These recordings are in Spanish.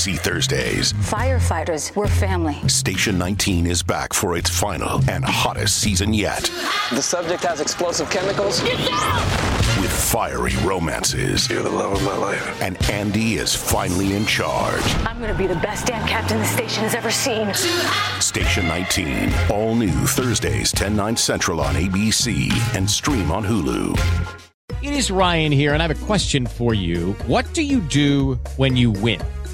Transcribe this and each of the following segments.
ABC Thursdays. Firefighters, we're family. Station 19 is back for its final and hottest season yet. The subject has explosive chemicals. With fiery romances. You're the love of my life. And Andy is finally in charge. I'm gonna be the best damn captain the station has ever seen. Station 19. All new Thursdays, 10, 9 central on ABC and stream on Hulu. It is Ryan here, and I have a question for you. What do you do when you win?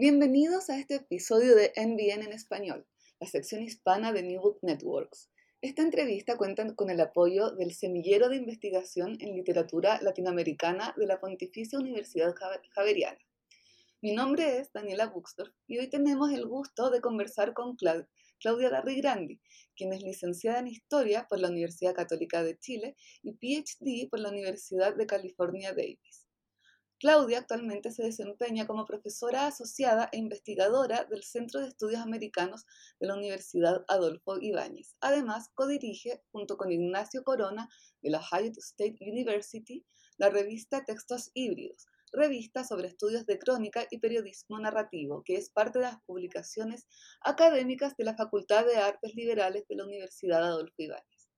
Bienvenidos a este episodio de NBN en español, la sección hispana de New Book Networks. Esta entrevista cuenta con el apoyo del Semillero de Investigación en Literatura Latinoamericana de la Pontificia Universidad Jav- Javeriana. Mi nombre es Daniela Buxdorf y hoy tenemos el gusto de conversar con Clau- Claudia Darrigrandi, quien es licenciada en Historia por la Universidad Católica de Chile y PhD por la Universidad de California Davis. Claudia actualmente se desempeña como profesora asociada e investigadora del Centro de Estudios Americanos de la Universidad Adolfo Ibáñez. Además, codirige, junto con Ignacio Corona de la Ohio State University, la revista Textos Híbridos, revista sobre estudios de crónica y periodismo narrativo, que es parte de las publicaciones académicas de la Facultad de Artes Liberales de la Universidad Adolfo Ibáñez.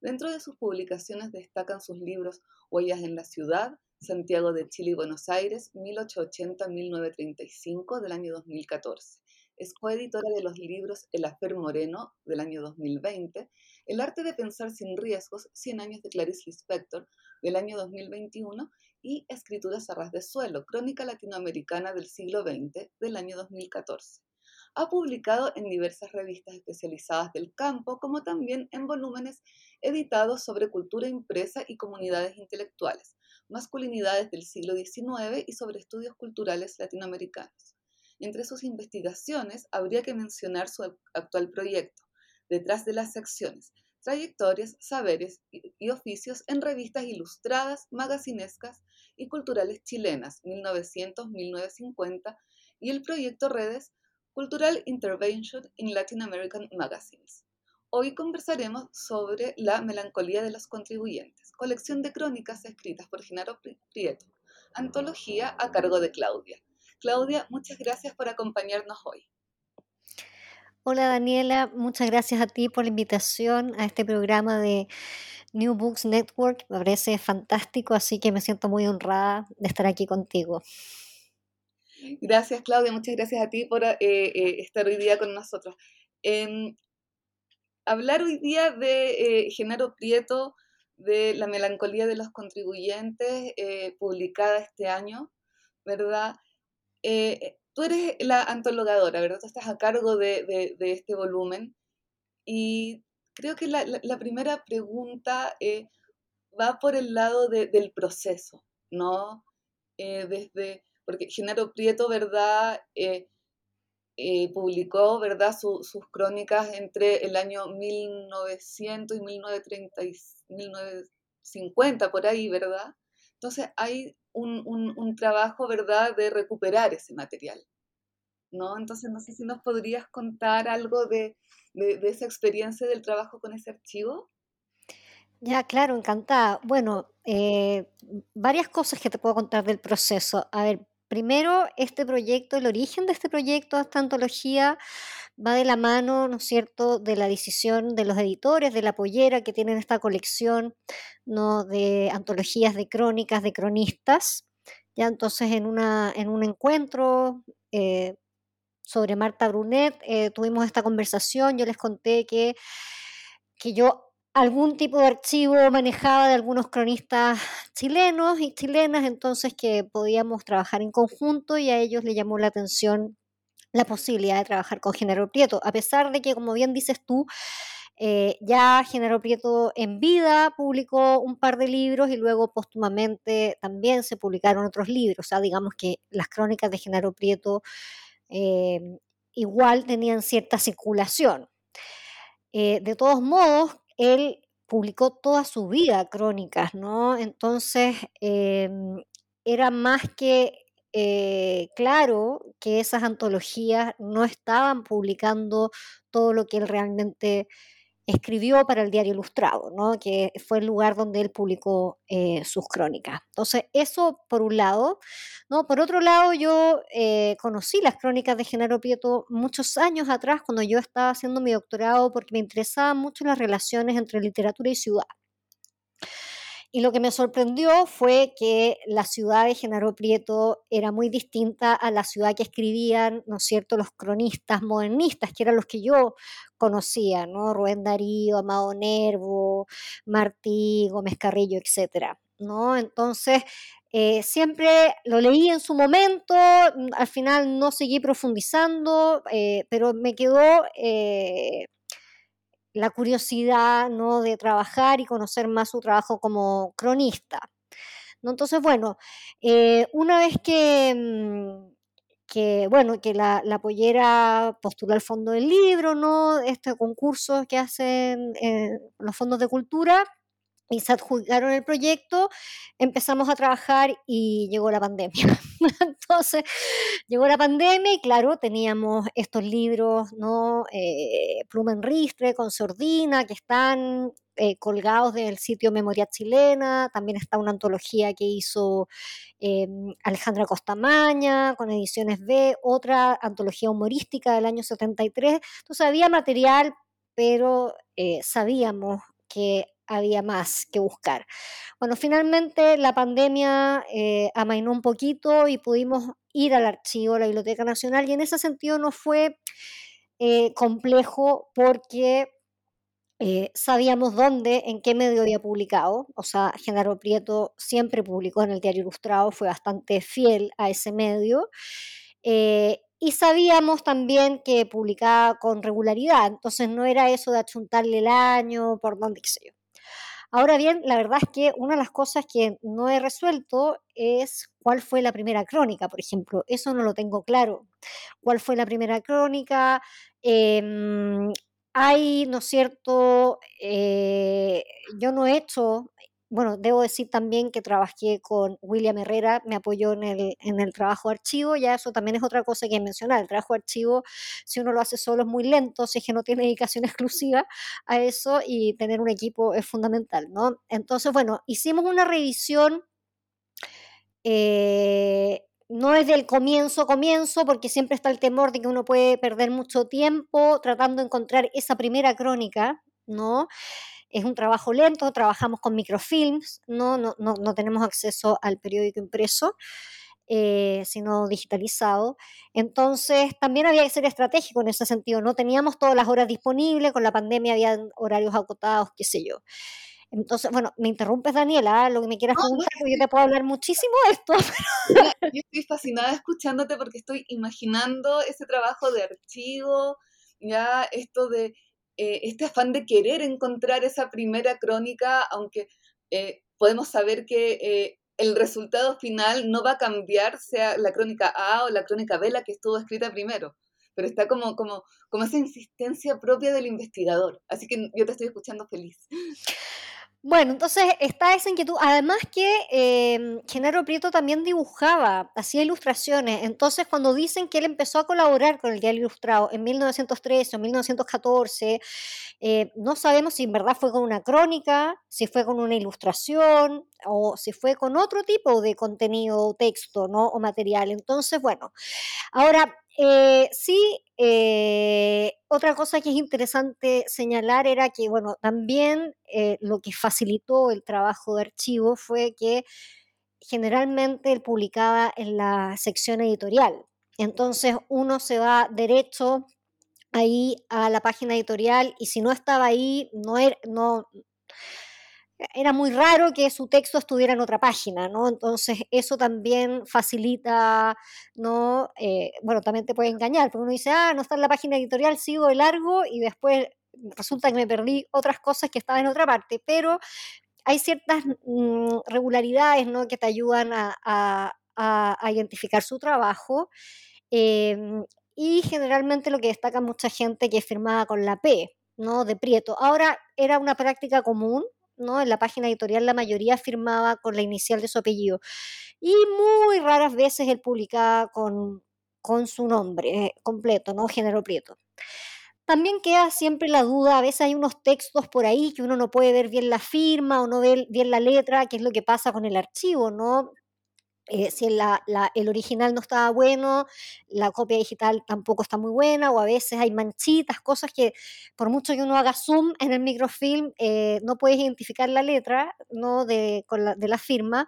Dentro de sus publicaciones destacan sus libros Huellas en la Ciudad, Santiago de Chile y Buenos Aires, 1880-1935 del año 2014. Es coeditora de los libros El Afer Moreno del año 2020, El arte de pensar sin riesgos, 100 años de Clarice Lispector del año 2021 y Escrituras a ras de suelo, Crónica Latinoamericana del siglo XX del año 2014. Ha publicado en diversas revistas especializadas del campo, como también en volúmenes editados sobre cultura impresa y comunidades intelectuales, masculinidades del siglo XIX y sobre estudios culturales latinoamericanos. Entre sus investigaciones habría que mencionar su actual proyecto, Detrás de las secciones, trayectorias, saberes y oficios en revistas ilustradas, magacinescas y culturales chilenas, 1900-1950, y el proyecto Redes, Cultural Intervention in Latin American Magazines. Hoy conversaremos sobre La melancolía de los contribuyentes, colección de crónicas escritas por Genaro Pri- Prieto, antología a cargo de Claudia. Claudia, muchas gracias por acompañarnos hoy. Hola Daniela, muchas gracias a ti por la invitación a este programa de New Books Network. Me parece fantástico, así que me siento muy honrada de estar aquí contigo. Gracias, Claudia. Muchas gracias a ti por eh, eh, estar hoy día con nosotros. Em, hablar hoy día de eh, Genaro Prieto, de La melancolía de los contribuyentes, eh, publicada este año, ¿verdad? Eh, tú eres la antologadora, ¿verdad? Tú estás a cargo de, de- de este volumen y creo que la, la- la primera pregunta eh, va por el lado de- del proceso, ¿no? Eh, desde, porque Genaro Prieto, ¿verdad? Publicó, ¿verdad? Su- sus crónicas entre el año 1900 y 1930 y 1950, por ahí, ¿verdad? Entonces hay un, un- trabajo, ¿verdad?, de recuperar ese material, ¿no? Entonces no sé si nos podrías contar algo de, de- de esa experiencia del trabajo con ese archivo. Ya, claro, encantada. Bueno, eh, varias cosas que te puedo contar del proceso. A ver, primero, este proyecto, el origen de este proyecto, esta antología, va de la mano, ¿no es cierto?, de la decisión de los editores de La Pollera que tienen esta colección, de antologías de crónicas, de cronistas. Ya entonces en, una, en un encuentro eh, sobre Marta Brunet eh, tuvimos esta conversación, yo les conté que, que yo algún tipo de archivo manejaba de algunos cronistas chilenos y chilenas, entonces que podíamos trabajar en conjunto y a ellos le llamó la atención la posibilidad de trabajar con Genaro Prieto, a pesar de que, como bien dices tú, eh, ya Genaro Prieto en vida publicó un par de libros y luego póstumamente también se publicaron otros libros. O sea, digamos que las crónicas de Genaro Prieto eh, igual tenían cierta circulación. Eh, de todos modos, él publicó toda su vida crónicas, ¿no? Entonces, em, era más que eh, claro que esas antologías no estaban publicando todo lo que él realmente escribió para el diario Ilustrado, ¿no? que fue el lugar donde él publicó eh, sus crónicas. Entonces, eso por un lado. ¿no? Por otro lado, yo eh, conocí las crónicas de Genaro Prieto muchos años atrás, cuando yo estaba haciendo mi doctorado, porque me interesaban mucho las relaciones entre literatura y ciudad. Y lo que me sorprendió fue que la ciudad de Genaro Prieto era muy distinta a la ciudad que escribían, ¿no es cierto?, los cronistas modernistas, que eran los que yo conocía, ¿no? Rubén Darío, Amado Nervo, Martí, Gómez Carrillo, etcétera, ¿no? Entonces, eh, siempre lo leí en su momento, al final no seguí profundizando, eh, pero me quedó eh, la curiosidad ¿no? de trabajar y conocer más su trabajo como cronista. ¿no? Entonces, bueno, eh, una vez que, mm, que, bueno, que la, la, pollera postuló al fondo del libro, ¿no? Este concurso que hacen eh, los fondos de cultura, y se adjudicaron el proyecto, empezamos a trabajar y llegó la pandemia. Entonces, llegó la pandemia y claro, teníamos estos libros, ¿no? Eh, Pluma en Ristre, con Sordina, que están eh, colgados del sitio Memoria Chilena, también está una antología que hizo eh, Alejandra Costamaña con Ediciones B, otra antología humorística del año 73. Entonces había material, pero eh, sabíamos que había más que buscar. Bueno, finalmente la pandemia eh, amainó un poquito y pudimos ir al archivo, a la Biblioteca Nacional, y en ese sentido no fue eh, complejo porque eh, sabíamos dónde, en qué medio había publicado. O sea, Genaro Prieto siempre publicó en el Diario Ilustrado, fue bastante fiel a ese medio. y sabíamos también que publicaba con regularidad, entonces no era eso de achuntarle el año, por dónde, qué sé yo. Ahora bien, la verdad es que una de las cosas que no he resuelto es cuál fue la primera crónica, por ejemplo. Eso no lo tengo claro. ¿Cuál fue la primera crónica? Em, hay, ¿no es cierto? Eh, yo no he hecho bueno, debo decir también que trabajé con William Herrera, me apoyó en el, en el trabajo de archivo, ya eso también es otra cosa que mencionar. El trabajo de archivo, si uno lo hace solo, es muy lento, si es que no tiene dedicación exclusiva a eso y tener un equipo es fundamental, ¿no? Entonces, bueno, hicimos una revisión. Eh, no es del comienzo comienzo, porque siempre está el temor de que uno puede perder mucho tiempo tratando de encontrar esa primera crónica, ¿no? Es un trabajo lento, trabajamos con microfilms, no, no, no, tenemos acceso al periódico impreso, eh, sino digitalizado. Entonces, también había que ser estratégico en ese sentido. No teníamos todas las horas disponibles, con la pandemia había horarios acotados, qué sé yo. Entonces, bueno, me interrumpes, Daniela, lo que me quieras preguntar, porque yo te puedo hablar muchísimo de esto. Yo estoy fascinada escuchándote porque estoy imaginando ese trabajo de archivo, ya esto de eh, este afán de querer encontrar esa primera crónica, aunque eh, podemos saber que eh, el resultado final no va a cambiar, sea la crónica A o la crónica B la que estuvo escrita primero, pero está como, como, como esa insistencia propia del investigador. Así que yo te estoy escuchando feliz. Bueno, entonces está esa inquietud. Además que eh, Genaro Prieto también dibujaba, hacía ilustraciones. Entonces, cuando dicen que él empezó a colaborar con el Diario Ilustrado en 1913 o 1914, eh, no sabemos si en verdad fue con una crónica, si fue con una ilustración o si fue con otro tipo de contenido, texto ¿no? o material. Entonces, bueno, ahora eh, sí, eh, otra cosa que es interesante señalar era que, bueno, también eh, lo que facilitó el trabajo de archivo fue que generalmente publicaba en la sección editorial. Entonces uno se va derecho ahí a la página editorial y si no estaba ahí, no, era, no, era muy raro que su texto estuviera en otra página, ¿no? Entonces eso también facilita, ¿no? Eh, bueno, también te puede engañar, porque uno dice, ah, no está en la página editorial, sigo de largo y después resulta que me perdí otras cosas que estaban en otra parte, pero hay ciertas mm, regularidades, ¿no? Que te ayudan a, identificar su trabajo. Eh, y generalmente lo que destaca mucha gente que firmaba con la P, ¿no? De Prieto. Ahora era una práctica común, ¿no? En la página editorial la mayoría firmaba con la inicial de su apellido. Y muy raras veces él publicaba con, con su nombre completo, ¿no? Género Prieto. También queda siempre la duda, a veces hay unos textos por ahí que uno no puede ver bien la firma o no ve bien la letra, que es lo que pasa con el archivo, ¿no? Eh, si el original no estaba bueno, la copia digital tampoco está muy buena, o a veces hay manchitas, cosas que por mucho que uno haga zoom en el microfilm, eh, no puedes identificar la letra ¿no? de, con la, de la firma,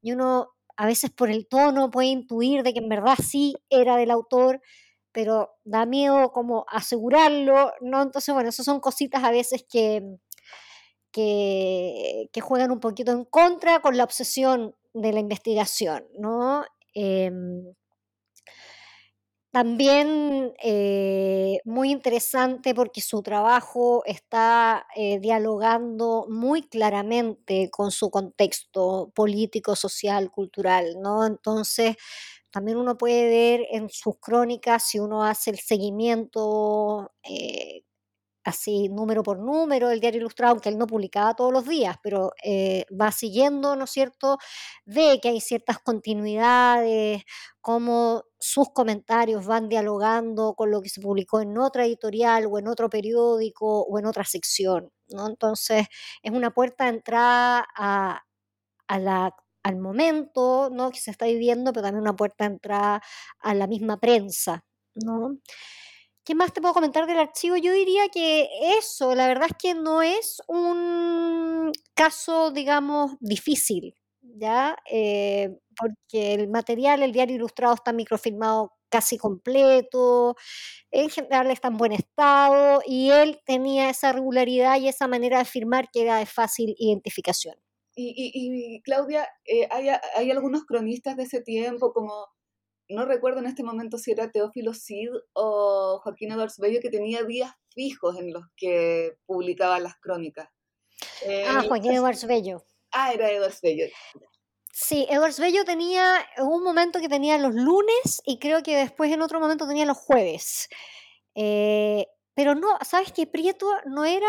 y uno a veces por el tono puede intuir de que en verdad sí era del autor, pero da miedo como asegurarlo, ¿no? Entonces, bueno, esas son cositas a veces que, que, que juegan un poquito en contra con la obsesión de la investigación, ¿no? Em, también eh, muy interesante porque su trabajo está eh, dialogando muy claramente con su contexto político, social, cultural, ¿no? Entonces, también uno puede ver en sus crónicas, si uno hace el seguimiento eh, así número por número el diario ilustrado, aunque él no publicaba todos los días, pero eh, va siguiendo, ¿no es cierto? Ve que hay ciertas continuidades, cómo sus comentarios van dialogando con lo que se publicó en otra editorial o en otro periódico o en otra sección, ¿no? Entonces es una puerta de entrada al momento ¿no? que se está viviendo, pero también una puerta de entrada a la misma prensa, ¿no? ¿Qué más te puedo comentar del archivo? Yo diría que eso, la verdad es que no es un caso, digamos, difícil, ¿ya? Eh, porque el material, el diario ilustrado está microfilmado casi completo, en general está en buen estado y él tenía esa regularidad y esa manera de firmar que era de fácil identificación. Y, Claudia, eh, hay, algunos cronistas de ese tiempo como no recuerdo en este momento si era Teófilo Cid o Joaquín Edwards Bello, que tenía días fijos en los que publicaba las crónicas. ah, Joaquín Edwards Bello. Ah, era Edwards Bello. Sí, Edwards Bello tenía un momento que tenía los lunes y creo que después en otro momento tenía los jueves. Eh, pero no, ¿sabes que Prieto no era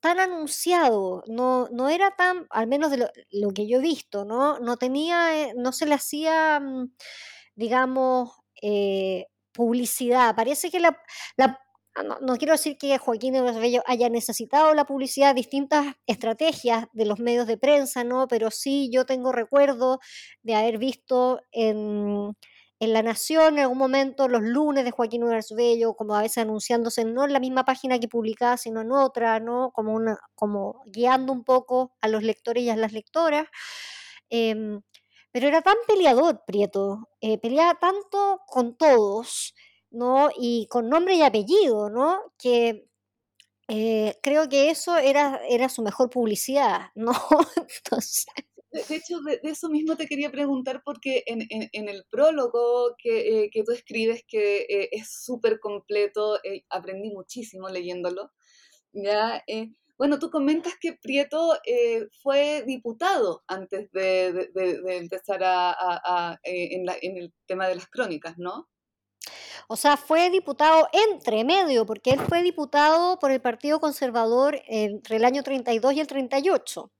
tan anunciado, no, no era tan, al menos de lo, que yo he visto, ¿no? No tenía, eh, no se le hacía, mm, digamos, eh, publicidad. Parece que la, ah, no, quiero decir que Joaquín de Bello haya necesitado la publicidad, distintas estrategias de los medios de prensa, ¿no? Pero sí yo tengo recuerdo de haber visto en en La Nación, en algún momento, los lunes de Joaquín Ugars Bello, como a veces anunciándose no en la misma página que publicaba, sino en otra, ¿no? Como, una, como guiando un poco a los lectores y a las lectoras. Em, pero era tan peleador, Prieto, eh, peleaba tanto con todos, ¿no? Y con nombre y apellido, ¿no? Que eh, creo que eso era, era su mejor publicidad, ¿no? Entonces... De, hecho, de, eso mismo te quería preguntar porque en, en, el prólogo que, eh, tú escribes, que eh, es súper completo, eh, aprendí muchísimo leyéndolo, ¿ya? bueno, tú comentas que Prieto fue diputado antes de, empezar a, en, la, en el tema de las crónicas, ¿no? O sea, fue diputado entre medio, porque él fue diputado por el Partido Conservador entre el año 32 y el 38.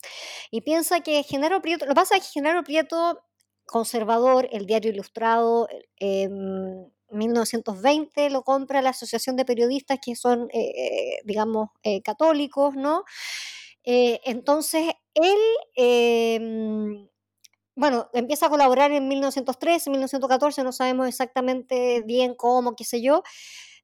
Y piensa que Genaro Prieto, lo que pasa es que Genaro Prieto, conservador, el diario ilustrado, en 1920 lo compra la Asociación de Periodistas que son, eh, eh, digamos, eh, católicos, ¿no? entonces, él em, bueno, empieza a colaborar en 1913, 1914, no sabemos exactamente bien cómo, qué sé yo,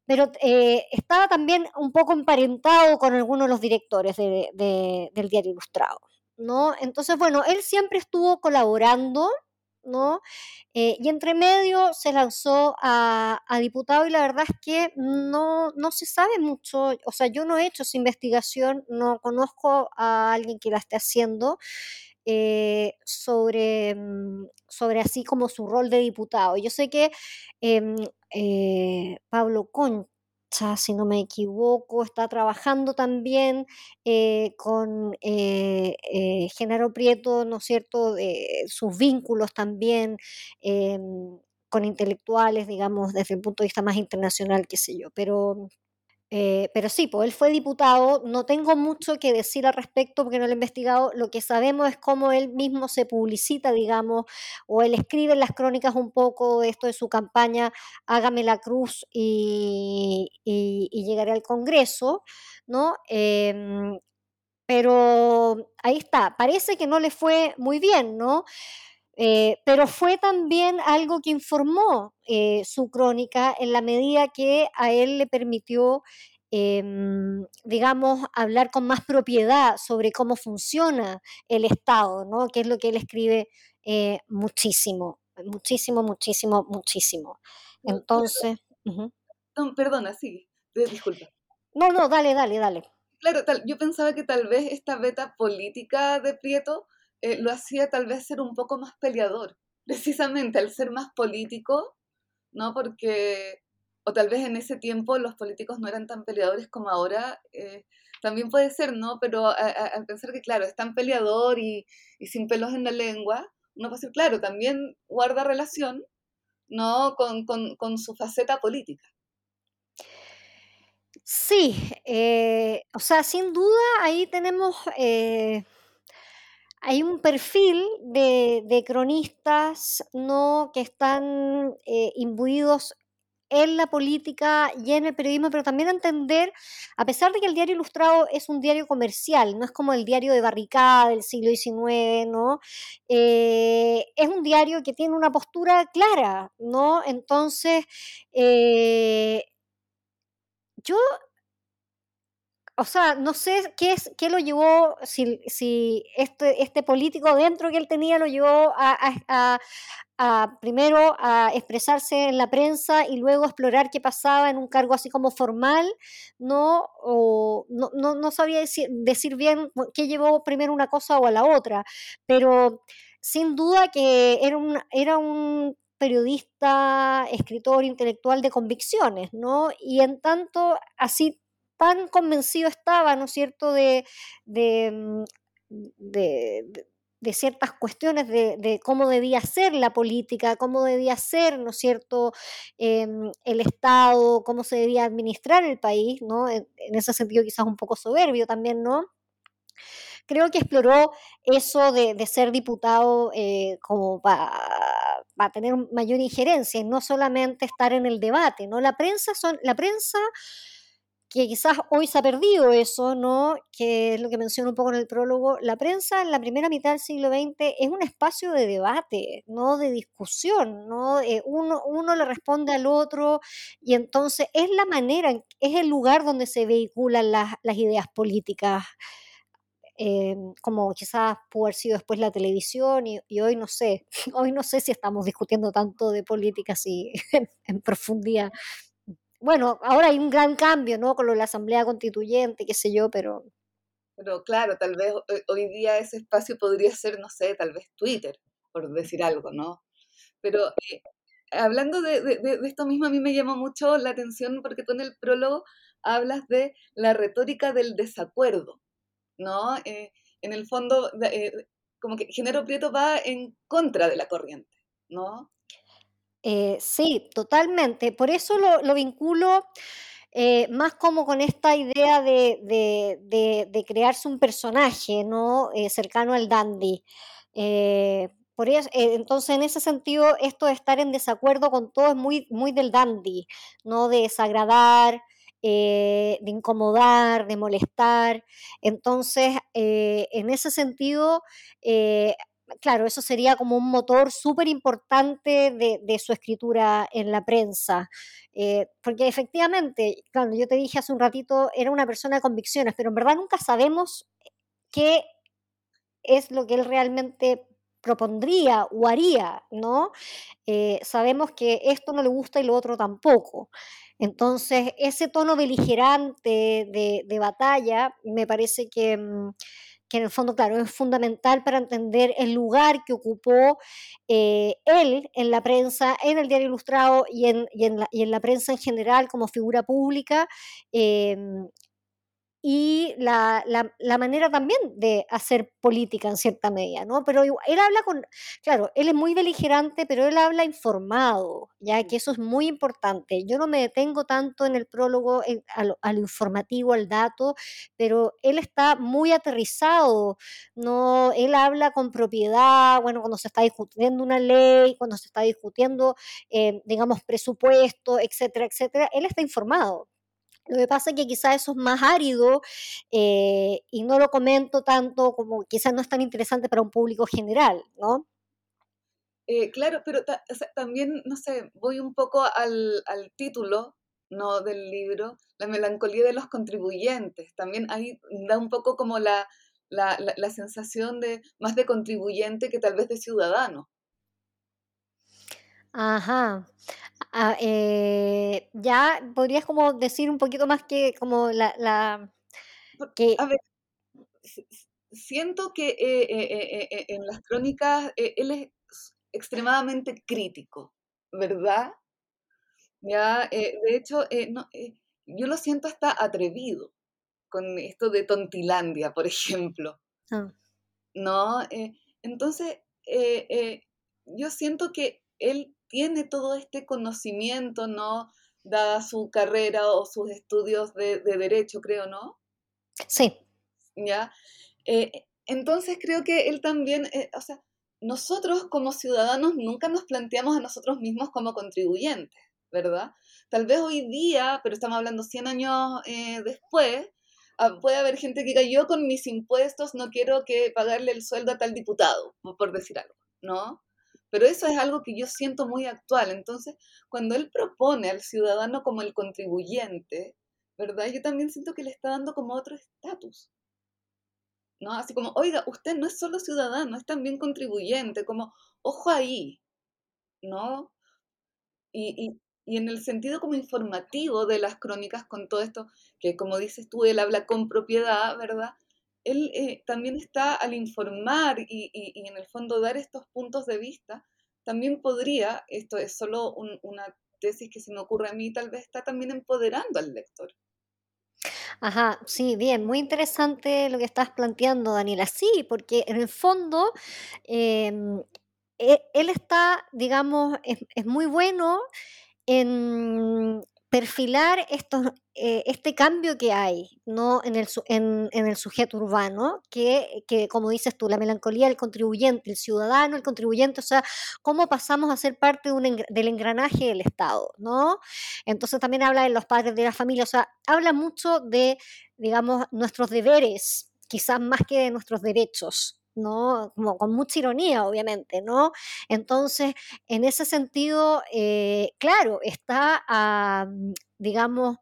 pero eh, estaba también un poco emparentado con algunos de los directores de, del diario Ilustrado, ¿no? Entonces, bueno, él siempre estuvo colaborando, ¿no? Eh, y entre medio se lanzó a, a, diputado y la verdad es que no, no se sabe mucho, o sea, yo no he hecho esa investigación, no conozco a alguien que la esté haciendo. Eh, sobre, mm, sobre así como su rol de diputado. Yo sé que em, eh, Pablo Concha, si no me equivoco, está trabajando también eh, con Genaro Prieto, ¿no es cierto?, sus vínculos también em, con intelectuales, digamos, desde el punto de vista más internacional, qué sé yo, pero eh, pero sí, pues él fue diputado, no tengo mucho que decir al respecto porque no lo he investigado, lo que sabemos es cómo él mismo se publicita, digamos, o él escribe en las crónicas un poco esto de su campaña, hágame la cruz y, llegaré al Congreso, ¿no? Em, pero ahí está, parece que no le fue muy bien, ¿no? Eh, pero fue también algo que informó eh, su crónica en la medida que a él le permitió, em, digamos, hablar con más propiedad sobre cómo funciona el Estado, ¿no? que es lo que él escribe eh, muchísimo, muchísimo, muchísimo, muchísimo. Entonces... perdona, sí, disculpa. No, no, dale, dale, dale. Claro, tal, yo pensaba que tal vez esta beta política de Prieto eh, lo hacía tal vez ser un poco más peleador, precisamente al ser más político, ¿no? Porque, o tal vez en ese tiempo los políticos no eran tan peleadores como ahora, eh, también puede ser, ¿no? Pero al pensar que, claro, es tan peleador y, sin pelos en la lengua, uno puede ser, claro, también guarda relación, ¿no? Con, con, su faceta política. Sí, eh, o sea, sin duda ahí tenemos hay un perfil de, cronistas ¿no? que están eh, imbuidos en la política y en el periodismo, pero también entender, a pesar de que el diario ilustrado es un diario comercial, no es como el diario de barricada del siglo XIX, ¿no? Eh, es un diario que tiene una postura clara, ¿no? Entonces, eh, yo o sea, no sé qué es qué lo llevó, si, si este, este político dentro que él tenía lo llevó a, primero a expresarse en la prensa y luego explorar qué pasaba en un cargo así como formal, no, o, no, no, sabía decir, decir bien qué llevó primero una cosa o a la otra, pero sin duda que era un, era un periodista, escritor, intelectual de convicciones, ¿no? Y en tanto, así tan convencido estaba, ¿no es cierto?, de, de, mm, ciertas cuestiones de, cómo debía ser la política, cómo debía ser, ¿no es cierto?, em, el Estado, cómo se debía administrar el país, ¿no? En, ese sentido quizás un poco soberbio también, ¿no? Creo que exploró eso de, ser diputado eh, como para tener mayor injerencia y no solamente estar en el debate, ¿no? La prensa son, la prensa que quizás hoy se ha perdido eso, ¿no? Que es lo que menciono un poco en el prólogo. La prensa en la primera mitad del siglo XX es un espacio de debate, ¿no? De discusión, ¿no? Eh, uno, uno le responde al otro y entonces es la manera, es el lugar donde se vehiculan las, ideas políticas. Eh, como quizás pudo haber sido después la televisión y, hoy no sé, hoy no sé si estamos discutiendo tanto de política así en profundidad bueno, ahora hay un gran cambio, ¿no? Con lo de la Asamblea Constituyente, qué sé yo, pero... Pero claro, tal vez hoy día ese espacio podría ser, no sé, tal vez Twitter, por decir algo, ¿no? Pero eh, hablando de, esto mismo, a mí me llamó mucho la atención porque tú en el prólogo hablas de la retórica del desacuerdo, ¿no? Eh, en el fondo, eh, como que Género Prieto va en contra de la corriente, ¿no? Eh, sí, totalmente. Por eso lo, vinculo eh, más como con esta idea de, crearse un personaje, ¿no? Eh, cercano al dandy. por eso, entonces, en ese sentido, esto de estar en desacuerdo con todo es muy, muy del dandy, ¿no? De desagradar, de incomodar, de molestar. Entonces, en ese sentido, claro, eso sería como un motor súper importante de, su escritura en la prensa. Eh, porque efectivamente, claro, yo te dije hace un ratito, era una persona de convicciones, pero en verdad nunca sabemos qué es lo que él realmente propondría o haría, ¿no? Eh, sabemos que esto no le gusta y lo otro tampoco. Entonces, ese tono beligerante de, de batalla me parece que, mm, que, en el fondo, claro, es fundamental para entender el lugar que ocupó eh, él en la prensa, en el diario ilustrado y en, en, la, prensa en general como figura pública. Eh, y la, la, la, manera también de hacer política en cierta medida, ¿no? Pero él habla con, claro, él es muy beligerante, pero él habla informado, ya que eso es muy importante. Yo no me detengo tanto en el prólogo, en, al, al, informativo, al dato, pero él está muy aterrizado, ¿no? Él habla con propiedad, bueno, cuando se está discutiendo una ley, cuando se está discutiendo, eh, digamos, presupuesto, etcétera, etcétera, él está informado. Lo que pasa es que quizás eso es más árido eh, y no lo comento tanto como quizás no es tan interesante para un público general, ¿no? Eh, claro, pero también, no sé, voy un poco al, al, título ¿no? del libro, La melancolía de los contribuyentes. También ahí da un poco como la, la, la, la sensación de más de contribuyente que tal vez de ciudadano. Ajá. Ah, eh, ya podrías como decir un poquito más que como la, la que a ver, siento que eh, eh, en las crónicas él es extremadamente crítico, ¿verdad? Ya, de hecho, no, yo lo siento hasta atrevido con esto de Tontilandia, por ejemplo. Ah. ¿No? entonces, yo siento que él tiene todo este conocimiento, ¿no? Dada su carrera o sus estudios de, de derecho, creo, ¿no? Sí. ¿Ya? Eh, entonces creo que él también, eh, o sea, nosotros como ciudadanos nunca nos planteamos a nosotros mismos como contribuyentes, ¿verdad? Tal vez hoy día, pero estamos hablando 100 años eh, después, ah, puede haber gente que diga, yo con mis impuestos no quiero que pagarle el sueldo a tal diputado, por decir algo, ¿no? Pero eso es algo que yo siento muy actual. Entonces, cuando él propone al ciudadano como el contribuyente, ¿verdad? Yo también siento que le está dando como otro estatus. ¿No? Así como, oiga, usted no es solo ciudadano, es también contribuyente, como, ojo ahí, ¿no? Y, y, y en el sentido como informativo de las crónicas con todo esto, que como dices tú, él habla con propiedad, ¿verdad? Él eh, también está al informar y, en el fondo dar estos puntos de vista, también podría, esto es solo un, una tesis que se me ocurre a mí, tal vez está también empoderando al lector. Ajá, sí, bien, muy interesante lo que estás planteando, Daniela. Sí, porque en el fondo eh, él está, digamos, es muy bueno en perfilar estos, eh, este cambio que hay ¿no? en, el, sujeto urbano, que, que, como dices tú, la melancolía del contribuyente, el ciudadano, el contribuyente, o sea, cómo pasamos a ser parte de un, del engranaje del Estado, ¿no? Entonces también habla de los padres de la familia, o sea, habla mucho de, digamos, nuestros deberes, quizás más que de nuestros derechos, ¿no? Como con mucha ironía, obviamente, ¿no? Entonces, en ese sentido, eh, claro, está, uh, digamos,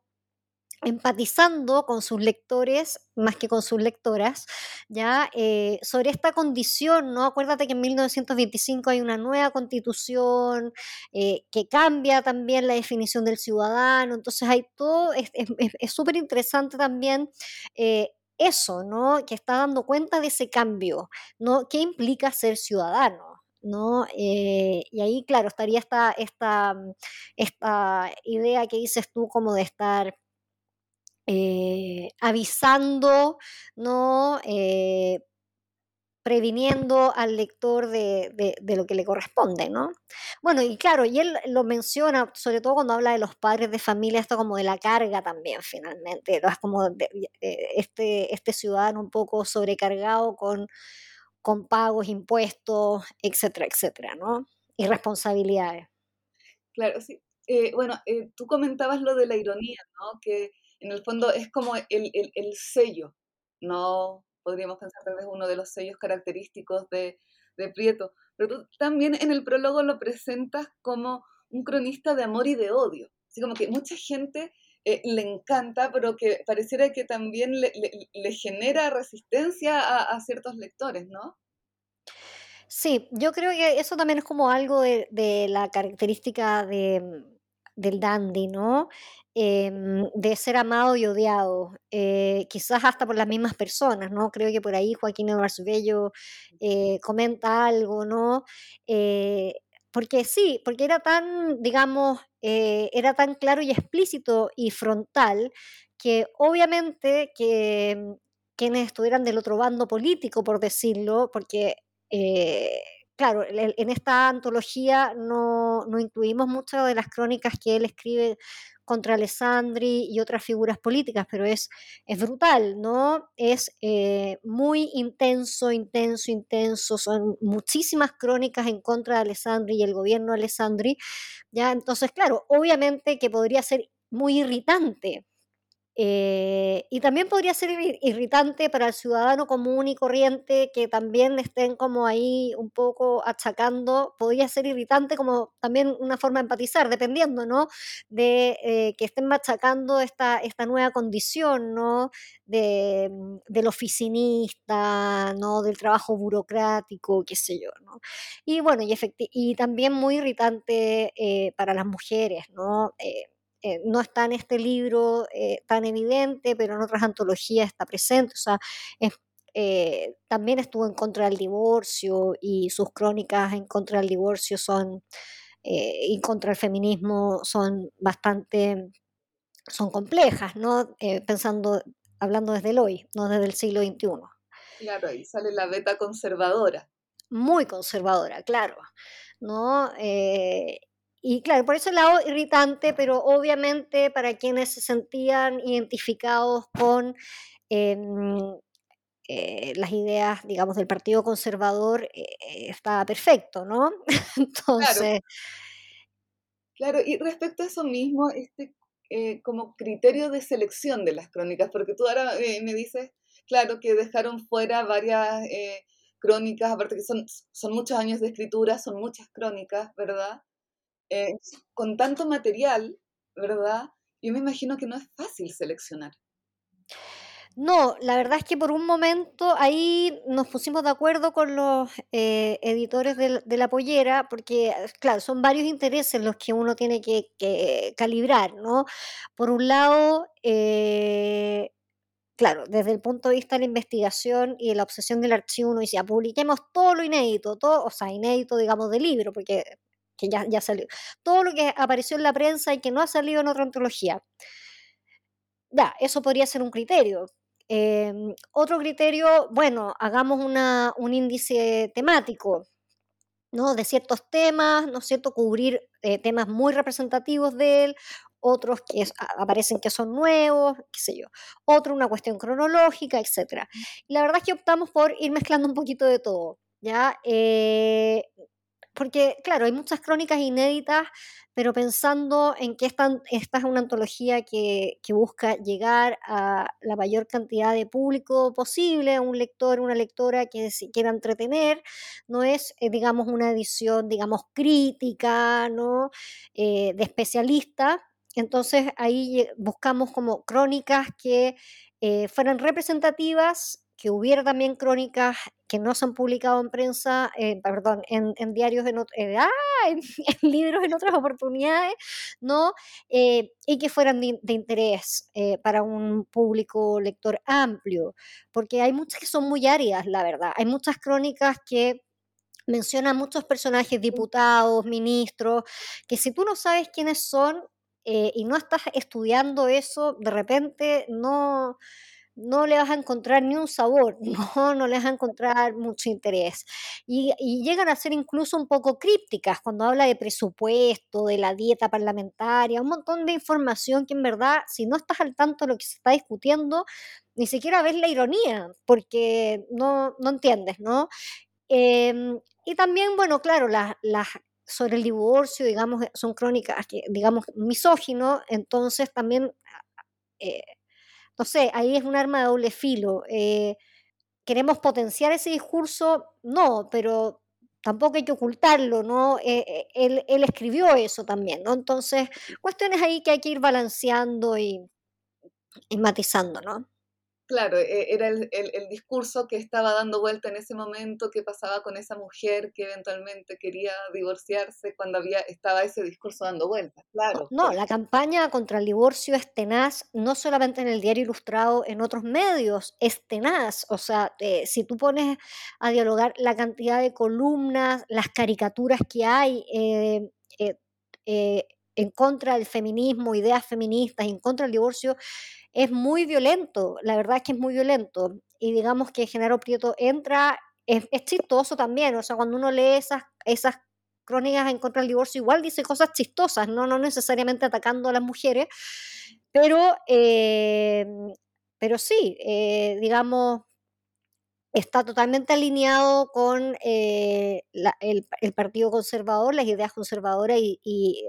empatizando con sus lectores más que con sus lectoras, ya eh, sobre esta condición, ¿no? Acuérdate que en 1925 hay una nueva constitución eh, que cambia también la definición del ciudadano, entonces hay todo, es súper interesante también eso, ¿no? Que está dando cuenta de ese cambio, ¿no? ¿Qué implica ser ciudadano? ¿no? Eh, y ahí, claro, estaría esta, esta, esta idea que dices tú como de estar eh, avisando, ¿no? Eh, previniendo al lector de, de, de, lo que le corresponde, ¿no? Bueno, y claro, y él lo menciona, sobre todo cuando habla de los padres de familia, esto como de la carga también, finalmente, ¿no? es como de, este, este ciudadano un poco sobrecargado con, con pagos, impuestos, etcétera, etcétera, ¿no? Y responsabilidades. Claro, sí. Eh, bueno, eh, tú comentabas lo de la ironía, ¿no? Que en el fondo es como el, el, el sello, ¿no? Podríamos pensar tal vez uno de los sellos característicos de, Prieto, pero tú también en el prólogo lo presentas como un cronista de amor y de odio. Así como que mucha gente eh, le encanta, pero que pareciera que también le, genera resistencia a, ciertos lectores, ¿no? Sí, yo creo que eso también es como algo de la característica de, del dandy, ¿no? Em, de ser amado y odiado, eh, quizás hasta por las mismas personas, ¿no? Creo que por ahí Joaquín Eduardo Bello eh, comenta algo, ¿no? Eh, porque sí, porque era tan, digamos, era tan claro y explícito y frontal que obviamente que mm, quienes estuvieran del otro bando político, por decirlo, porque claro, en esta antología no, no, incluimos muchas de las crónicas que él escribe contra Alessandri y otras figuras políticas, pero es, es brutal, ¿no? Es eh, muy intenso, intenso, intenso. Son muchísimas crónicas en contra de Alessandri y el gobierno de Alessandri. ¿ya? Entonces, claro, obviamente que podría ser muy irritante eh, y también podría ser irritante para el ciudadano común y corriente que también estén como ahí un poco achacando, podría ser irritante como también una forma de empatizar, dependiendo, ¿no? De eh, que estén machacando esta, esta nueva condición, ¿no? De, mm, del oficinista, ¿no? Del trabajo burocrático, qué sé yo, ¿no? Y bueno, y, y también muy irritante eh, para las mujeres, ¿no? Eh, no está en este libro eh, tan evidente, pero en otras antologías está presente. O sea, eh, también estuvo en contra del divorcio y sus crónicas en contra del divorcio son y contra el feminismo son bastante son complejas, ¿no? pensando, hablando desde el hoy, no desde el siglo XXI. Claro, ahí sale la beta conservadora. Muy conservadora, claro. ¿no? Y claro, por ese lado irritante, pero obviamente para quienes se sentían identificados con em, eh, las ideas, digamos, del Partido Conservador, eh, estaba perfecto, ¿no? Entonces... Claro. y respecto a eso mismo, este eh, como criterio de selección de las crónicas, porque tú ahora me dices, claro, que dejaron fuera varias crónicas, aparte que son, son muchos años de escritura, son muchas crónicas, ¿verdad? Eh, con tanto material, ¿verdad? Yo me imagino que no es fácil seleccionar. No, la verdad es que por un momento ahí nos pusimos de acuerdo con los eh, editores de, la pollera, porque, claro, son varios intereses los que uno tiene que, calibrar, ¿no? Por un lado, eh, claro, desde el punto de vista de la investigación y de la obsesión del archivo, uno dice, publiquemos todo lo inédito, todo, o sea, inédito, digamos, del libro, porque que ya, ya salió. Todo lo que apareció en la prensa y que no ha salido en otra antología. Ya, eso podría ser un criterio. Em, otro criterio, bueno, hagamos una, un índice temático, ¿no? De ciertos temas, ¿no es cierto? Cubrir eh, temas muy representativos de él, otros que aparecen que son nuevos, qué sé yo, otro una cuestión cronológica, etc. La verdad es que optamos por ir mezclando un poquito de todo, ¿ya? Eh, porque, claro, hay muchas crónicas inéditas, pero pensando en que esta, es una antología que, busca llegar a la mayor cantidad de público posible, a un lector, una lectora que quiera entretener, no es, eh, digamos, una edición, digamos, crítica, ¿no? Eh, de especialista. Entonces ahí buscamos como crónicas que eh, fueran representativas que hubiera también crónicas que no se han publicado en prensa, eh, perdón, en, diarios, en, eh, ah, en, libros en otras oportunidades, ¿no? Eh, y que fueran de, interés para un público lector amplio, porque hay muchas que son muy áridas, la verdad. Hay muchas crónicas que mencionan muchos personajes, diputados, ministros, que si tú no sabes quiénes son y no estás estudiando eso, de repente no no le vas a encontrar ni un sabor, no, no le vas a encontrar mucho interés. Y, llegan a ser incluso un poco crípticas cuando habla de presupuesto, de la dieta parlamentaria, un montón de información que en verdad, si no estás al tanto de lo que se está discutiendo, ni siquiera ves la ironía, porque no, no entiendes, ¿no? Em, y también, bueno, claro, las sobre el divorcio, digamos, son crónicas, digamos, misógino, entonces también... Eh, no sé, ahí es un arma de doble filo. Eh, ¿Queremos potenciar ese discurso? No, pero tampoco hay que ocultarlo, ¿no? Eh, él, él, escribió eso también, ¿no? Entonces, cuestiones ahí que hay que ir balanceando y, y matizando, ¿no? Claro, e, era el, el, discurso que estaba dando vuelta en ese momento, que pasaba con esa mujer que eventualmente quería divorciarse cuando había estaba ese discurso dando vuelta, claro. No, la campaña contra el divorcio es tenaz, no solamente en el diario ilustrado, en otros medios, es tenaz. O sea, eh, si tú pones a dialogar la cantidad de columnas, las caricaturas que hay, eh, eh, en contra del feminismo, ideas feministas, en contra del divorcio, es muy violento, la verdad es que es muy violento. Y digamos que Genaro Prieto entra, es, chistoso también, o sea, cuando uno lee esas, esas crónicas en contra del divorcio, igual dice cosas chistosas, no, no necesariamente atacando a las mujeres, pero, eh, pero sí, eh, digamos, está totalmente alineado con eh, el, Partido Conservador, las ideas conservadoras y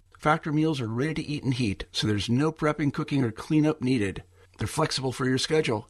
Factor meals are ready to eat and heat, so there's no prepping, cooking, or cleanup needed. They're flexible for your schedule.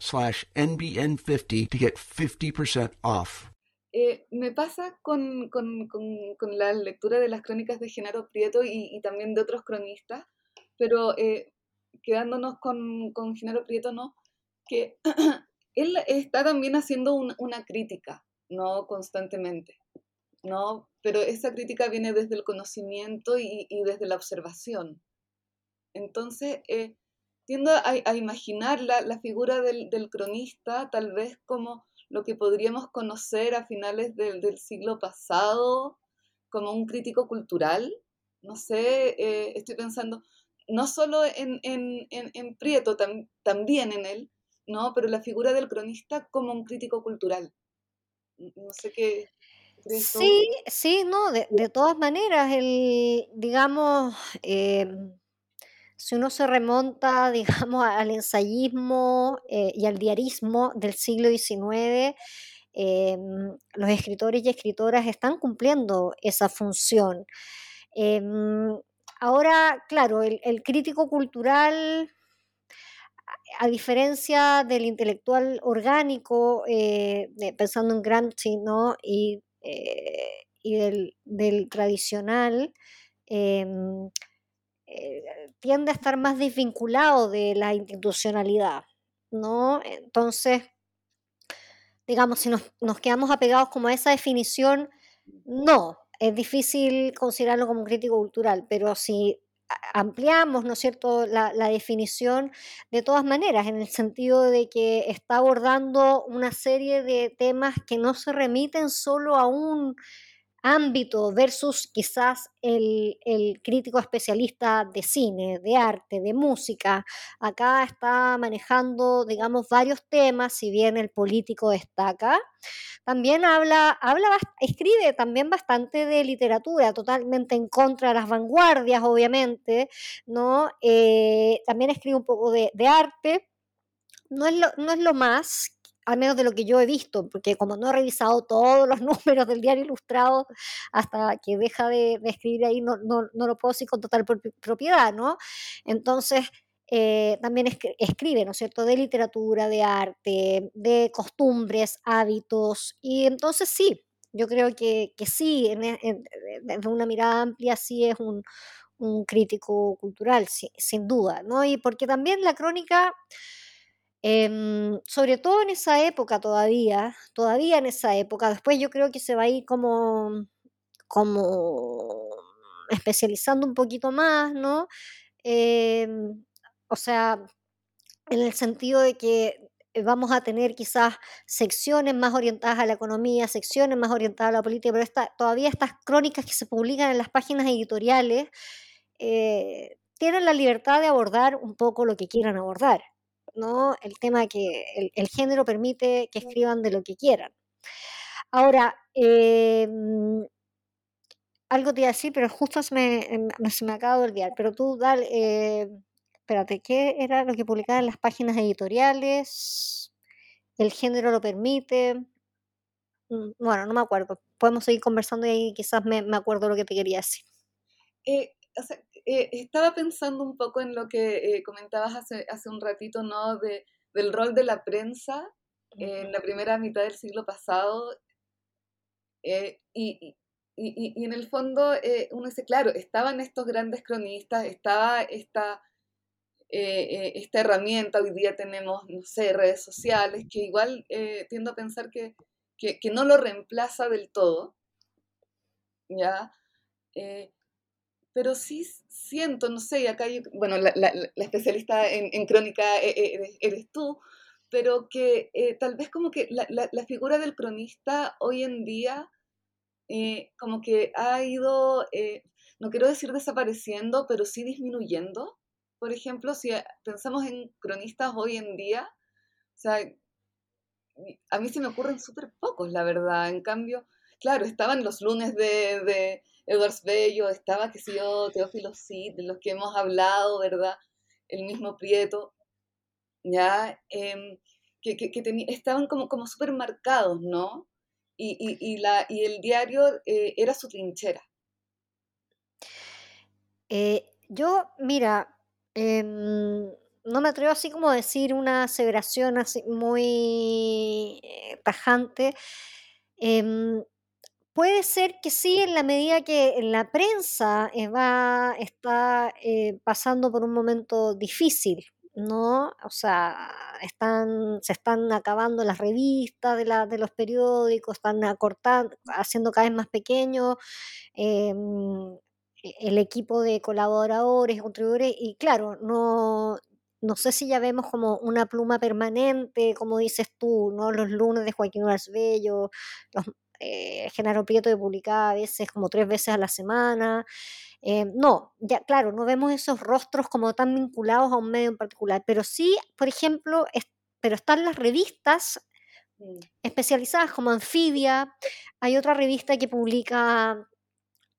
slash NBN50 to get 50% off. Eh, me pasa con, con, con, con, la lectura de las crónicas de Genaro Prieto y, y también de otros cronistas, pero eh, quedándonos con, con Genaro Prieto, ¿no? Que él está también haciendo un, una crítica, ¿no? Constantemente, ¿no? Pero esa crítica viene desde el conocimiento y, y desde la observación. Entonces, eh, tiendo a, imaginar la, figura del, cronista tal vez como lo que podríamos conocer a finales del, siglo pasado, como un crítico cultural. No sé, eh, estoy pensando no solo en, Prieto, también en él, ¿no? pero la figura del cronista como un crítico cultural. No sé qué. Sí, sí, no, de, todas maneras, el, digamos, eh, si uno se remonta, digamos, al ensayismo eh, y al diarismo del siglo XIX, em, los escritores y escritoras están cumpliendo esa función. Em, ahora, claro, el, crítico cultural, a diferencia del intelectual orgánico, eh, pensando en Gramsci, y, eh, y del, tradicional, eh, tiende a estar más desvinculado de la institucionalidad, ¿no? Entonces, digamos, si nos, quedamos apegados como a esa definición, no, es difícil considerarlo como un crítico cultural, pero si ampliamos, ¿no es cierto?, la, definición de todas maneras, en el sentido de que está abordando una serie de temas que no se remiten solo a un ámbito versus quizás el, crítico especialista de cine, de arte, de música. Acá está manejando, digamos, varios temas, si bien el político destaca. También habla, habla, escribe también bastante de literatura, totalmente en contra de las vanguardias, obviamente, ¿no? Eh, también escribe un poco de, arte. No es, lo, no es lo más, al menos de lo que yo he visto, porque como no he revisado todos los números del diario ilustrado hasta que deja de, escribir ahí, no, no, no, lo puedo decir con total propiedad, ¿no? Entonces, eh, también escribe, ¿no es cierto?, de literatura, de arte, de costumbres, hábitos, y entonces sí, yo creo que, que sí, en, desde una mirada amplia, sí es un, un crítico cultural, sin duda, ¿no? Y porque también la crónica Em, sobre todo en esa época todavía, todavía en esa época, después yo creo que se va a ir como, como especializando un poquito más, ¿no? Em, o sea, en el sentido de que vamos a tener quizás secciones más orientadas a la economía, secciones más orientadas a la política, pero esta, todavía estas crónicas que se publican en las páginas editoriales eh, tienen la libertad de abordar un poco lo que quieran abordar, ¿no? El tema que el, género permite que escriban de lo que quieran. Ahora, em, algo te iba a decir, pero justo se me, em, se me acaba de olvidar, pero tú dale, eh, espérate, ¿qué era lo que publicaban las páginas editoriales? ¿El género lo permite? Mm, bueno, no me acuerdo. Podemos seguir conversando y ahí quizás me, me acuerdo lo que te quería decir. Eh, eh, estaba pensando un poco en lo que eh, comentabas hace, hace un ratito, ¿no? De, del rol de la prensa en la primera mitad del siglo pasado. y, y, y, en el fondo uno dice, claro, estaban estos grandes cronistas, estaba esta eh, eh, esta herramienta, hoy día tenemos, no sé, redes sociales, que igual eh, tiendo a pensar que, que, no lo reemplaza del todo, ¿ya? Pero sí siento, no sé, acá bueno, la, especialista en, crónica eres, tú, pero que tal vez como que la, figura del cronista hoy en día como que ha ido, no quiero decir desapareciendo, pero sí disminuyendo por ejemplo, si pensamos en cronistas hoy en día, o sea, a mí se me ocurren súper pocos, la verdad. En cambio, claro, estaban los lunes de Edwards Bello, estaba, qué sé yo, Teófilo Cid, de los que hemos hablado, ¿verdad? El mismo Prieto, ¿ya? Em, que, que, estaban como, como súper marcados, ¿no? Y, y, y, la, y el diario eh, era su trinchera. Eh, yo, mira, Em, no me atrevo así como a decir una aseveración así muy eh, tajante. Puede ser que sí, en la medida que la prensa eh, va, está eh, pasando por un momento difícil, ¿no? O sea, están, se están acabando las revistas de, los periódicos, están acortando, haciendo cada vez más pequeños em, e-, el equipo de colaboradores, contribuidores, y claro, no, no sé si ya vemos como una pluma permanente, como dices tú, ¿no? Los lunes de Joaquín Bello, los, eh, Genaro Prieto de publicaba a veces como tres veces a la semana. Eh, no, ya claro, no vemos esos rostros como tan vinculados a un medio en particular, pero sí, por ejemplo, pero están las revistas especializadas como Anfibia, hay otra revista que publica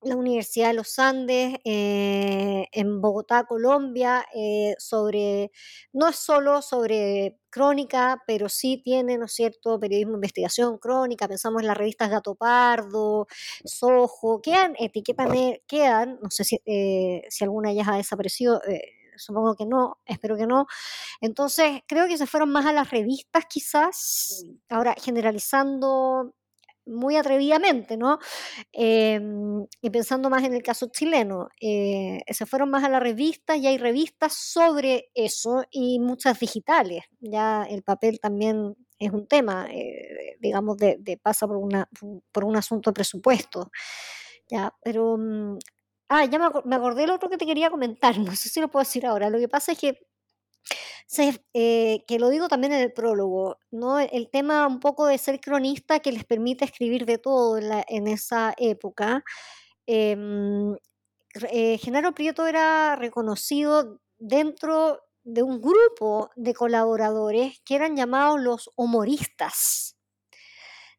la Universidad de los Andes eh, en Bogotá, Colombia, eh, sobre, no es solo sobre crónica, pero sí tiene, ¿no es cierto?, periodismo de investigación, crónica, pensamos en las revistas Gato Pardo, Sojo, quedan, eh, quedan, no sé si, si alguna ya ha desaparecido, supongo que no, espero que no. Entonces, creo que se fueron más a las revistas quizás, ahora generalizando muy atrevidamente, ¿no? Em, y pensando más en el caso chileno, eh, se fueron más a las revistas y hay revistas sobre eso y muchas digitales. Ya el papel también es un tema, eh, digamos, pasa por, un asunto de presupuesto. Ya, pero... Mm, ah, ya me, me acordé lo otro que te quería comentar, no sé si lo puedo decir ahora. Lo que pasa es que eh, que lo digo también en el prólogo, ¿no? El tema un poco de ser cronista que les permite escribir de todo en, esa época. Em, eh, Genaro Prieto era reconocido dentro de un grupo de colaboradores que eran llamados los humoristas.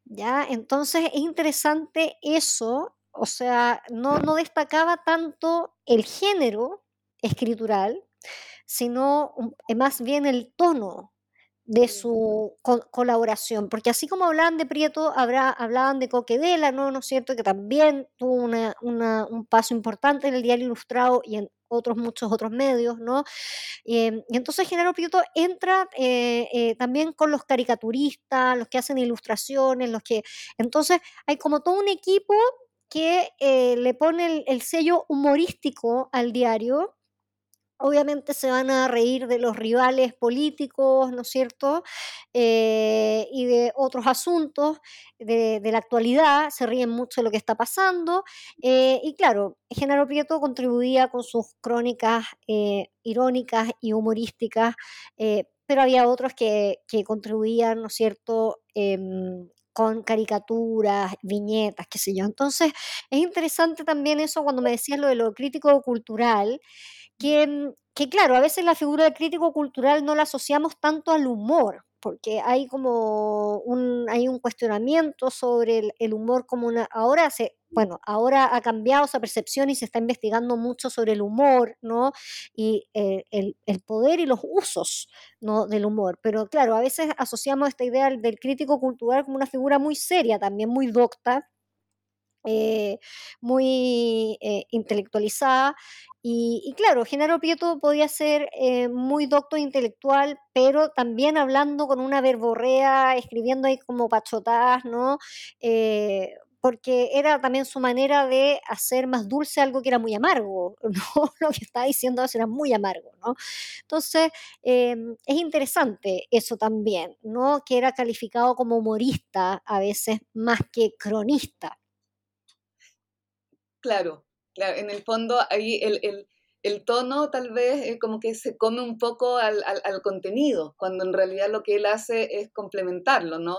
¿Ya? Entonces es interesante eso, o sea, no, no destacaba tanto el género escritural, sino eh, más bien el tono de su colaboración, porque así como hablaban de Prieto, habrá, hablaban de Coquedela, ¿no? ¿no es cierto?, que también tuvo una, un paso importante en el diario ilustrado y en otros muchos otros medios, ¿no? Em, y entonces Genaro Prieto entra eh, eh, también con los caricaturistas, los que hacen ilustraciones, los que... Entonces hay como todo un equipo que le pone el sello humorístico al diario, obviamente se van a reír de los rivales políticos, ¿no es cierto? Eh, y de otros asuntos de, la actualidad, se ríen mucho de lo que está pasando. Eh, y claro, Genaro Prieto contribuía con sus crónicas eh, irónicas y humorísticas, pero había otros que, que contribuían, ¿no es cierto? Em, con caricaturas, viñetas, qué sé yo. Entonces, es interesante también eso cuando me decías lo de lo crítico cultural, Mm, que, claro, a veces la figura del crítico cultural no la asociamos tanto al humor, porque hay como un, hay un cuestionamiento sobre el, humor como una... Ahora se, bueno, ahora ha cambiado esa percepción y se está investigando mucho sobre el humor, ¿no? Y eh, el, poder y los usos, ¿no? Del humor. Pero claro, a veces asociamos esta idea del crítico cultural como una figura muy seria, también muy docta, eh, muy eh, intelectualizada. Y, claro, Genaro Prieto podía ser eh, muy docto intelectual, pero también hablando con una verborrea, escribiendo ahí como pachotadas, ¿no? porque era también su manera de hacer más dulce algo que era muy amargo, ¿no? Lo que estaba diciendo era muy amargo, ¿no? Entonces, es interesante eso también, ¿no? Que era calificado como humorista a veces más que cronista. Claro, claro, en el fondo ahí el, el, tono tal vez es como que se come un poco al, al, contenido, cuando en realidad lo que él hace es complementarlo, ¿no?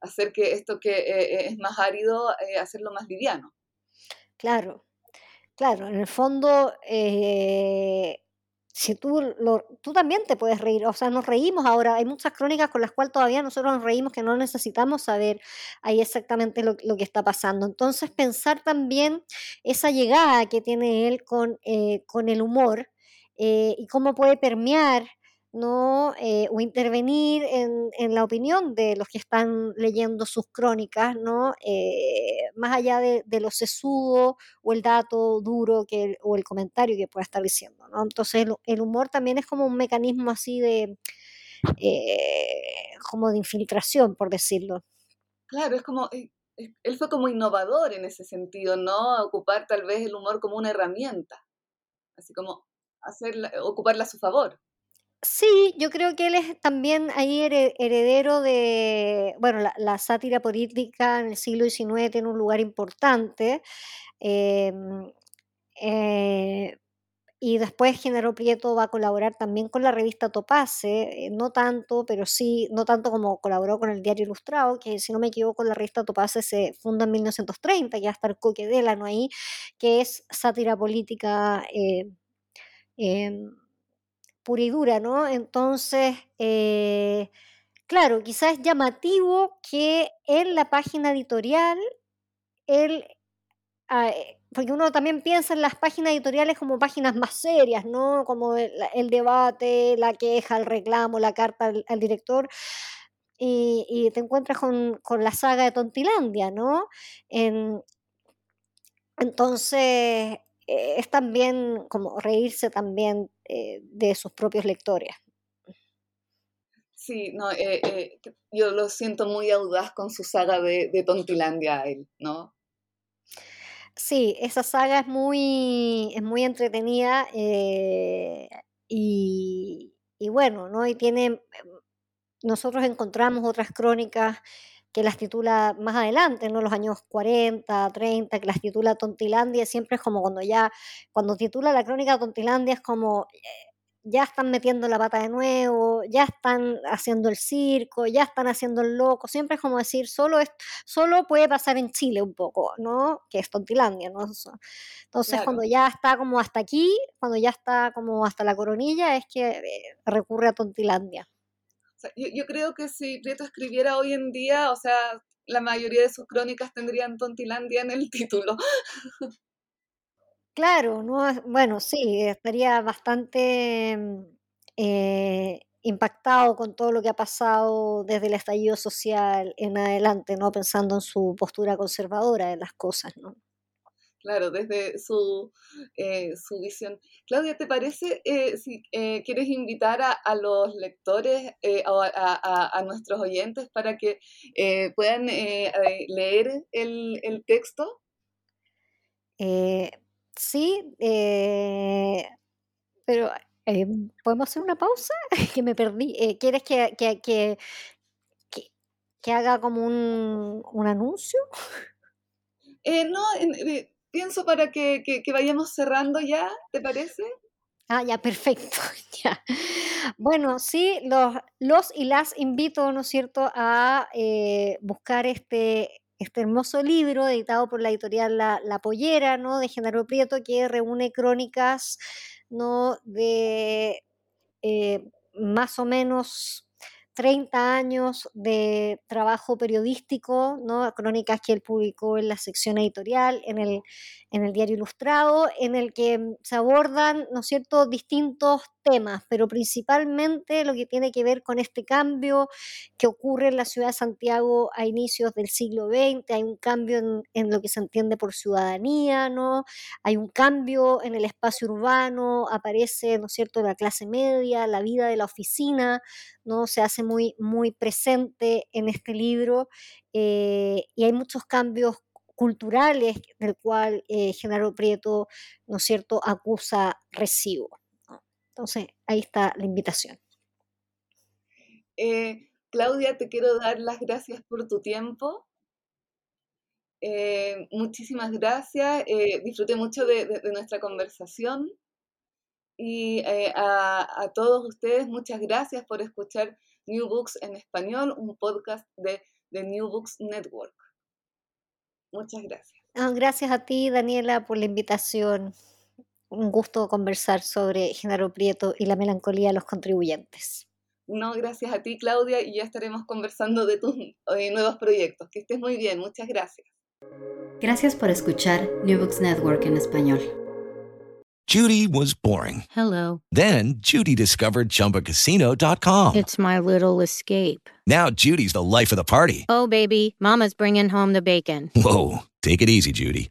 Hacer que esto que eh, eh, es más árido, eh, hacerlo más liviano. Claro, claro, en el fondo si tú, lo, tú también te puedes reír, o sea, nos reímos ahora, hay muchas crónicas con las cuales todavía nosotros nos reímos que no necesitamos saber ahí exactamente lo, que está pasando. Entonces, pensar también esa llegada que tiene él con, eh, con el humor eh, y cómo puede permear ¿no? Eh, o intervenir en, en, la opinión de los que están leyendo sus crónicas, ¿no? Eh, más allá de, de, lo sesudo o el dato duro que, o el comentario que pueda estar diciendo. ¿no? Entonces el, humor también es como un mecanismo así de, eh, como de infiltración, por decirlo. Claro, es como, él fue como innovador en ese sentido, ¿no? Ocupar tal vez el humor como una herramienta, así como hacerla, ocuparla a su favor. Sí, yo creo que él es también ahí heredero de, bueno, la, sátira política en el siglo XIX tiene un lugar importante. Em, eh, y después Genaro Prieto va a colaborar también con la revista Topace, eh, no tanto, pero sí, no tanto como colaboró con el Diario Ilustrado, que si no me equivoco la revista Topace se funda en 1930, ya está el Coque Delano ahí, que es sátira política eh, em, pura y dura, ¿no? Entonces, eh, claro, quizás es llamativo que en la página editorial, él, ah, eh, porque uno también piensa en las páginas editoriales como páginas más serias, ¿no? Como el, debate, la queja, el reclamo, la carta al, director. Y, te encuentras con, la saga de Tontilandia, ¿no? entonces, eh, es también como reírse también eh, de sus propios lectores. Sí, no, eh, yo lo siento muy audaz con su saga de, de Tontilandia, él, ¿no? Sí, esa saga es muy, es muy entretenida y, y, bueno, ¿no? Y tiene, nosotros encontramos otras crónicas que las titula más adelante, ¿no? Los años 40, 30, que las titula Tontilandia, siempre es como cuando ya, cuando titula la crónica de Tontilandia es como, eh, ya están metiendo la pata de nuevo, ya están haciendo el circo, ya están haciendo el loco, siempre es como decir, solo, es, solo puede pasar en Chile un poco, ¿no? Que es Tontilandia, ¿no? Entonces cuando ya está como hasta aquí, cuando ya está como hasta la coronilla, es que eh, recurre a Tontilandia yo, creo que si Prieto escribiera hoy en día, o sea, la mayoría de sus crónicas tendrían Tontilandia en el título. Claro, no, bueno, sí, estaría bastante mm, eh, impactado con todo lo que ha pasado desde el estallido social en adelante, ¿no? Pensando en su postura conservadora de las cosas, ¿no? Claro, desde su, eh, su visión. Claudia, ¿te parece eh, si eh, quieres invitar a, los lectores o a, nuestros oyentes para que puedan leer el, el texto? sí, Pero, eh, ¿podemos hacer una pausa? que me perdí. Eh, ¿Quieres que, que, que, que, haga como un, un anuncio? Eh, no, eh, pienso para que, que, vayamos cerrando ya, ¿te parece? Ah, ya, perfecto. ya. Bueno, sí, los, los y las invito, ¿no es cierto?, a eh, buscar este, este hermoso libro editado por la editorial La, la Pollera, ¿no?, de Genaro Prieto, que reúne crónicas, ¿no?, de más o menos 30 años de trabajo periodístico, ¿no? crónicas que él publicó en la sección editorial, en el, en el diario Ilustrado, en el que mm, se abordan, ¿no es cierto?, distintos temas, pero principalmente lo que tiene que ver con este cambio que ocurre en la ciudad de Santiago a inicios del siglo XX, hay un cambio en, lo que se entiende por ciudadanía, ¿no? Hay un cambio en el espacio urbano, aparece, ¿no cierto?, la clase media, la vida de la oficina, ¿no? Se hace muy, muy presente en este libro eh, y hay muchos cambios culturales del cual eh, Genaro Prieto, ¿no cierto?, acusa recibo. Entonces, ahí está la invitación. Eh, Claudia, te quiero dar las gracias por tu tiempo. Eh, muchísimas gracias. disfruté mucho de, nuestra conversación. Y a, a, todos ustedes, muchas gracias por escuchar New Books en español, un podcast de, de New Books Network. Muchas gracias. gracias a ti, Daniela, por la invitación. Un gusto conversar sobre Genaro Prieto y la melancolía de los contribuyentes. No, gracias a ti, Claudia, y ya estaremos conversando de tus eh, nuevos proyectos. Que estés muy bien, muchas gracias. Gracias por escuchar New Books Network en español. Judy was boring. Hello. Then Judy discovered chumbacasino.com. It's my little escape. Now Judy's the life of the party. Oh, baby, Mama's bringing home the bacon. Whoa. Take it easy, Judy.